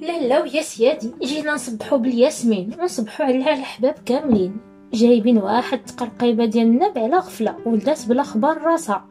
لا لا ويا سيادي جينا نصبحو بالياسمين ونصبحو على الحباب كاملين. جايبين واحد تقرقيبه ديال النب على غفلة ولدات بلا خبر راسها.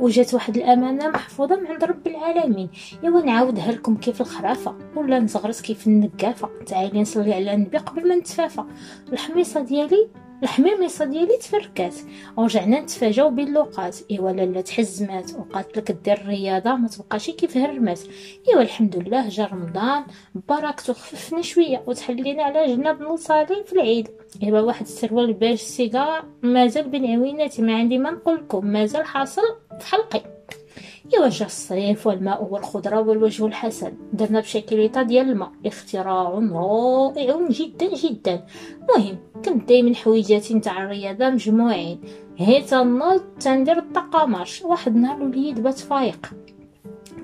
وجات واحد الأمانة محفوظة من عند رب العالمين. ايوا نعاودها لكم كيف الخرافة؟ ولا نزغرس كيف النقافة؟ تعالي نصلي على النبي قبل ما نتفافى. الحميصة ديالي الحميميصه ديالي تفركات. ورجعنا نتفاجأو باللوقات إيوا لالا تحزمات وقالت لك دير الرياضة ما تبقاش كيف هرمات إيوا الحمد لله جا رمضان. بركته خففنا شوية وتحلينا على جناب نصلي في العيد. إيوا واحد السروال باج السيجار. مازال بين عويناتي ما عندي ما نقول لكم مازال حاصل في حلقي. ايوا جا الصيف والماء والخضرة والوجه الحسن. درنا بشكليطة ديال الماء. اختراع رائع جدا جدا. مهم كنت دايما حويجاتي نتاع الرياضة مجموعين. هي تنوض تندير الطقاماش واحد نهار وليد بات فايق.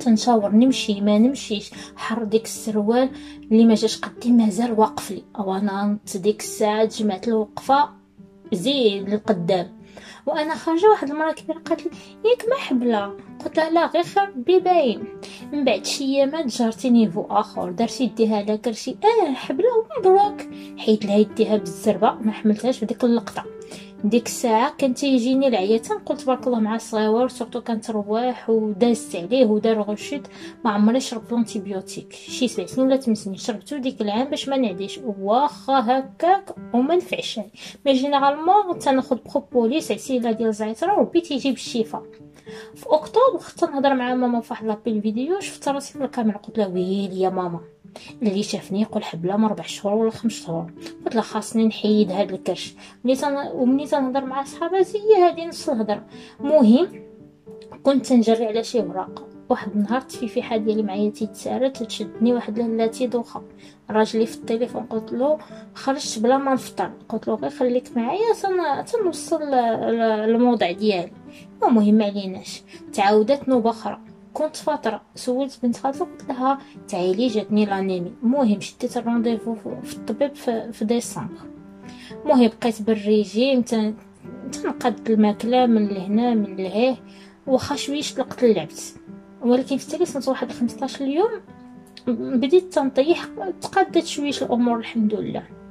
تنشاور نمشي ما نمشيش. حر ديك السروال اللي ما جاش قدي مازال واقف لي. أو أنا ديك الساعة جمعت الوقفة زيد للقدام. وأنا خارجة واحد المرة كبيرة قالت لي ياك ما حبلة. قلت لها لا غير خير ربي باين من بعد شي ايامات جارتي نيفو آخر درتي يديها على كرشي آه حبلة مبروك حيت لها يديها بالزربة ما حملتهاش في ديك اللقطة. ديك الساعة كان تيجيني العياتان قلت تبارك الله مع الصغيور سورتو كانت رواح ودازت عليه ودار غشيت ما عمري شربت l'antibiotique شي سبع سنين ولا ثمان سنين شربتو ديك العام باش ما نعديش. واخا هكاك وما نفعش mais généralement تناخذ بروبوليس عسيله ديال زعتر وربي تيجي بالشفاء في أكتوبر خصنا نهضر مع ماما في واحد l'appel vidéo شفت راسي من الكاميرا قلت لها ويلي يا ماما. اللي شافني يقول حبله من ربع شهور ولا خمس شهور. قلت له خاصني نحيد هاد الكرش. ملي تن... ومني تنهضر مع صحاباتي هي هادي نص الهضرة. مهم كنت تنجري على شي ورقه واحد النهار التفيفيحه ديالي معايا تيتسارت تشدني واحد لالاتي دوخة. راجلي في التليفون قلت له خرجت بلا ما نفطر. قلت له غير خليك معايا تنوصل الموضع ديالي. المهم ما عليناش. تعاودت نوبة أخرى. كنت فترة سولت بنت خالتي قلت لها تعالي جاتني لانيمي المهم شديت الرونديفو في الطبيب في, ديسمبر. المهم بقيت بالريجيم تنقد الماكلة من لهنا من لهيه واخا شويش طلقت لعبت ولكن في صنت واحد 15 يوم بديت تنطيح تقدت شويش الأمور الحمد لله.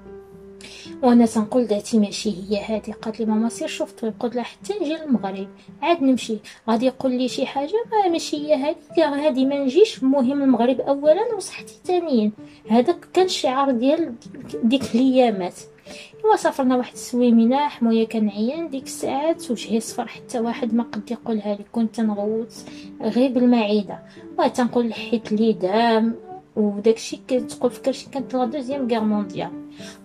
وأنا تنقول ذاتي ماشي هي هادي. قالت لي ماما سير شوف طيب قلت لها حتى نجي للمغرب. عاد نمشي. غادي يقول لي شي حاجة؟ ما ماشي هي هادي. هادي ما نجيش. المهم المغرب اولا وصحتي ثانيا. هذا كان الشعار ديال ديك الأيامات. ايوا سافرنا واحد السويمينه حمويه كان عيان ديك الساعات وجهي صفر. حتى واحد ما قد يقولها لي. كنت تنغوت غير بالمعدة. وتنقول حيت لي دام وداكشي كتقول في كرشي كانت la deuxième guerre mondiale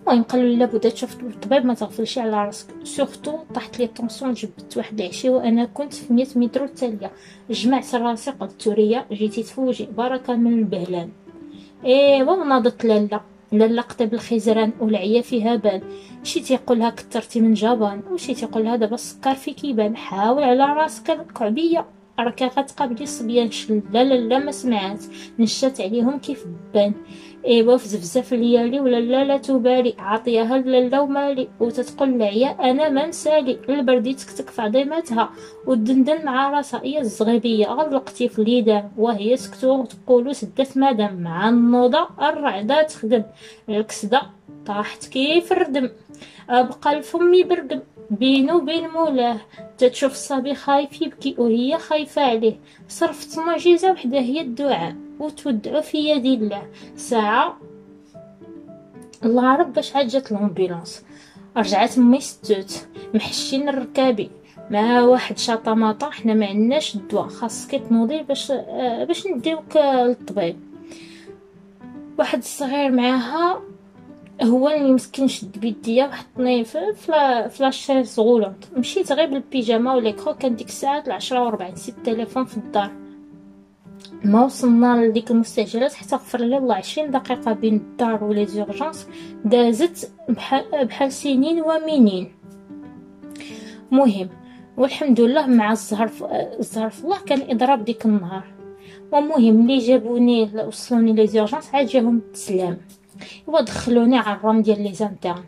المهم قالوا لي لابد تشوف الطبيب ما تغفلش على راسك. surtout طاحت لي tension جبت واحد العشيه وأنا كنت في 100 متر التاليه جمعت راسي قلت تورية جيتي تفوجي. بركه من البهلان. ايوا وناضت لالا. لالا قطب الخزران والعيا فيها بان. شي تيقولها كثرتي من جبان وشي تيقولها دابا السكر فيك يبان حاول على راسك الكعبيه راك غتقابلي الصبيان لا لا لا ما سمعات نشات عليهم كيف بان. إيوا في زفزف ليالي ولا لا لا تبالي عطيها لالا ومالي. وتتقول العيا أنا ما نسالي. البردي تكتك في عظيمتها ودندن مع راسها هي الزغيبية. غلقتي في اليدان وهي سكتو تقولوا سدت مادام. مع النوضة الرعدة تخدم. الكسدة طاحت كيف الردم. بقى الفم يبرقم بينو وبين مولاه. تتشوف الصبي خايف يبكي وهي خايفة عليه. صرفت معجزة وحدة هي الدعاء وتودعو في يد الله. ساعة. الله عرف باش عاد جات الامبيلونس رجعت مي ستوت. محشين الركابي. مع واحد شاطماطا حنا ما عندناش الدواء. خاصك تنوضي باش آه باش نديوك للطبيب. واحد الصغير معاها هو اللي مسكين شد بيديا وحطني في la chaise roulante مشيت غير بالبيجاما وليكرو كان ديك الساعة العشرة وربعين نسيت التليفون في الدار. ما وصلنا لديك المستعجلات حتى غفر لي الله عشرين دقيقة بين الدار و les urgences دازت بحال, بحال سنين ومنين مهم. والحمد لله مع الزهر الزهر في الله كان إضراب ديك النهار. ومهم ملي جابوني وصلوني les urgences عاد جاهم التسلام ودخلوني على الرام ديال les internes.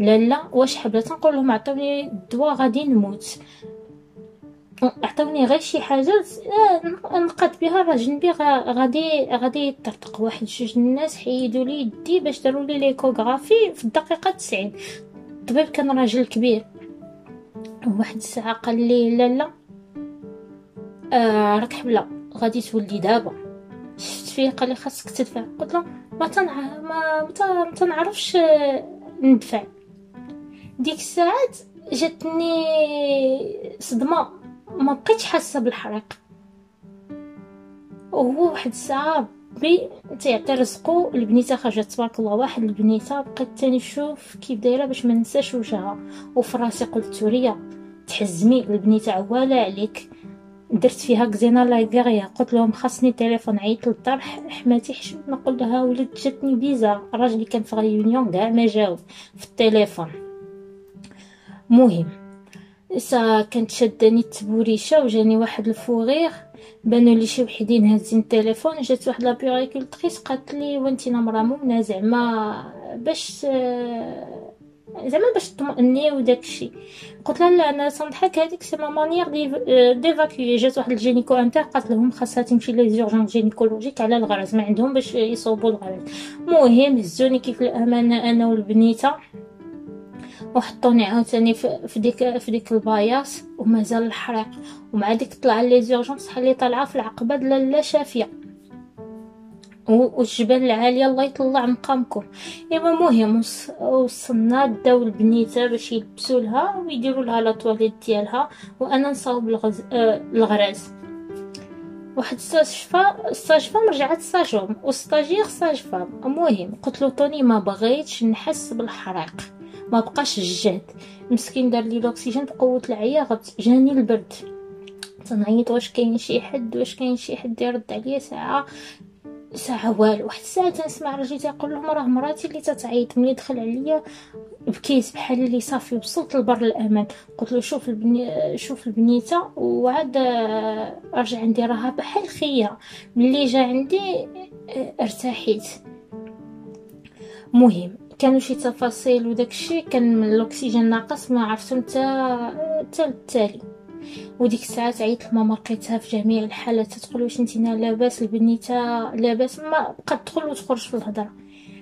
لا لا واش حبلت نقول لهم عطوني الدواء غادي نموت. عطاوني غير شي حاجة آه، نقاد بها راه جنبي غادي غادي يطرطق. واحد جوج الناس حيدوا لي يدي باش داروا لي l'échographie في الدقيقة 90 الطبيب كان راجل كبير. واحد الساعة قال لي لا لا آه راك حبلة غادي تولدي دابا. شفت فيه قال لي خاصك تدفع. قلت له ما تنع ما ما تنعرفش ندفع. ديك الساعات جاتني صدمة. ما بقيتش حاسة بالحريق. وهو واحد الساعة بي تيعطي رزقو البنيته خرجت تبارك الله. واحد البنيتة بقيت تاني نشوف كيف دايرة باش ما ننساش وجهها. وفي راسي قلت توريا تحزمي البنيتة عوالة عليك. درت فيها Xena la guerrière قلت لهم خاصني تليفون عيط للدار حماتي حشمت. نقول لها ولد جاتني بيزا. الراجل كان في réunion كاع ما جاوب. في التليفون. مهم. سا كانت شداني التبوريشة وجاني واحد ال fou rire بانوا لي شي وحدين هازين التليفون. جات واحد la puéricultrice قالت لي وانت نمرة مؤمنه زعما باش زعما باش تطمئني وداكشي قلت لها لا أنا تنضحك هذيك c'est ma manière d'évacuer جات واحد ال gynéco interne قالت لهم خاصها تمشي les urgences gynécologiques على الغرز ما عندهم باش يصوبوا الغرز المهم هزوني كيف الأمانة أنا والبنيتة. وحطوني عاوتاني في ديك في ديك ال paillasse ومازال الحريق ومع ديك طلع les urgences حلي طالعة في العقبة لا شافية. والجبال العالية الله يطلع مقامكم. ايوا مهم وصلنا داو البنيتة باش يلبسوا لها ويديروا لها لا تواليت ديالها وأنا نصاوب الغز... آه الغراز واحد الساجفة الساجفة رجعت ساجوم وستاجير ساجفة. المهم قلت له طوني ما بغيتش نحس بالحريق ما بقاش الجهد مسكين دار لي الأكسجين بقوه العيا غبت. جاني البرد. تنعيط واش كاين شي حد؟ واش كاين شي حد يرد عليا ساعة؟ ساعة والو. واحد الساعة تنسمع راجل تيقول لهم راه مراتي اللي تتعيط ملي دخل عليا بكيس بحال اللي صافي وصلت لبر الأمان. قلت له شوف البني شوف البنيتة وعاد رجع عندي. راها بحال خيه ملي جا عندي ارتاحيت مهم. كانوا شي تفاصيل وداك الشيء كان من الأكسجين ناقص ما عرفتهم حتى التالي. وديك الساعات عيطت لماما لقيتها في جميع الحالات تدخل واش نتينا لاباس البنيتة لاباس ما بقات تدخل وتخرج في الهضرة.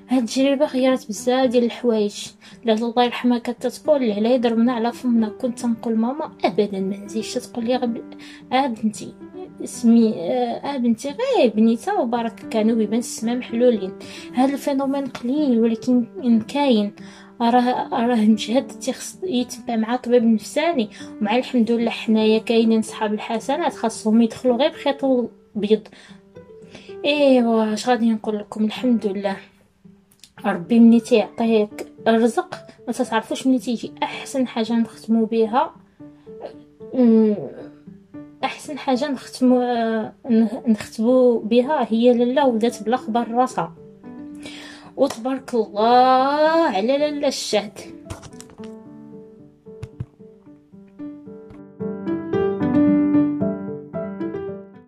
هاد التجربة غيرت بزاف ديال الحوايج. لا الله يرحمها كانت تقول لي علاه يضربنا على فمنا كنت نقول ماما ابدا ما نزيدش تقول لي غب... آه بنتي سمي آه بنتي غير بنيته وبارك كانوا بيبان السما محلولين. هذا ال phénomène قليل ولكن كاين. راه راه مجهد تيخص يتبع مع طبيب نفساني. ومع الحمد لله حنايا كاينين صحاب الحسنات خاصهم يدخلوا غير بخيط بيض إيوا اش غادي نقول لكم؟ الحمد لله ربي مني تيعطيك الرزق. ما تعرفوش مني تيجي. أحسن حاجة نختمو بها أحسن حاجة نختمو نختبو بها هي لاله ولدت بلا خبر راسها. وتبارك الله على لاله الشهد.